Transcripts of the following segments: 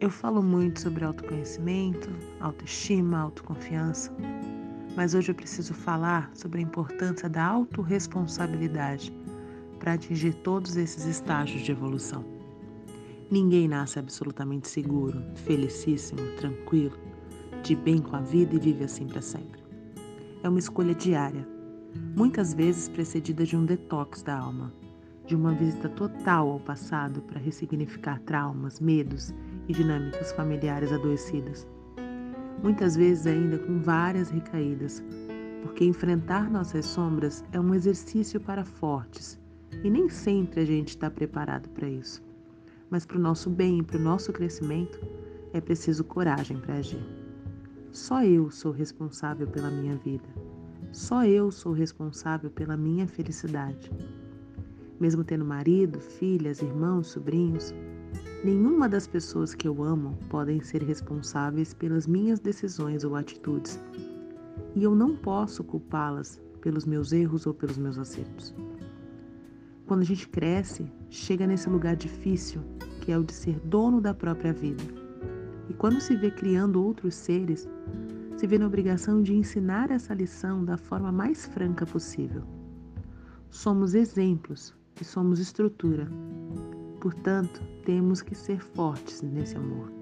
Eu falo muito sobre autoconhecimento, autoestima, autoconfiança, mas hoje eu preciso falar sobre a importância da autorresponsabilidade para atingir todos esses estágios de evolução. Ninguém nasce absolutamente seguro, felicíssimo, tranquilo, de bem com a vida e vive assim para sempre. É uma escolha diária, muitas vezes precedida de um detox da alma, de uma visita total ao passado para ressignificar traumas, medos e dinâmicas familiares adoecidas. Muitas vezes ainda com várias recaídas, porque enfrentar nossas sombras é um exercício para fortes e nem sempre a gente está preparado para isso. Mas para o nosso bem e para o nosso crescimento é preciso coragem para agir. Só eu sou responsável pela minha vida. Só eu sou responsável pela minha felicidade. Mesmo tendo marido, filhas, irmãos, sobrinhos, Nenhuma das pessoas que eu amo podem ser responsáveis pelas minhas decisões ou atitudes, e eu não posso culpá-las pelos meus erros ou pelos meus acertos. Quando a gente cresce, chega nesse lugar difícil, que é o de ser dono da própria vida. E quando se vê criando outros seres, se vê na obrigação de ensinar essa lição da forma mais franca possível. Somos exemplos e somos estrutura, Portanto, temos que ser fortes nesse amor.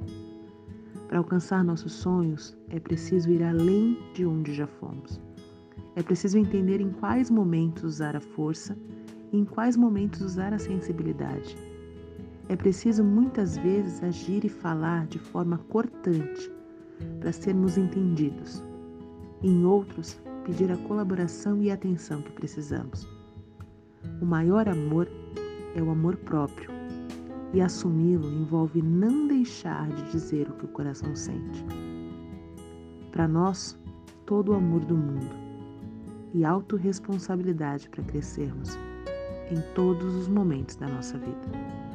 Para alcançar nossos sonhos, é preciso ir além de onde já fomos. É preciso entender em quais momentos usar a força e em quais momentos usar a sensibilidade. É preciso muitas vezes agir e falar de forma cortante para sermos entendidos. Em outros, pedir a colaboração e atenção que precisamos. O maior amor é o amor próprio e assumi-lo envolve não deixar de dizer o que o coração sente. Para nós, todo o amor do mundo e autorresponsabilidade para crescermos em todos os momentos da nossa vida.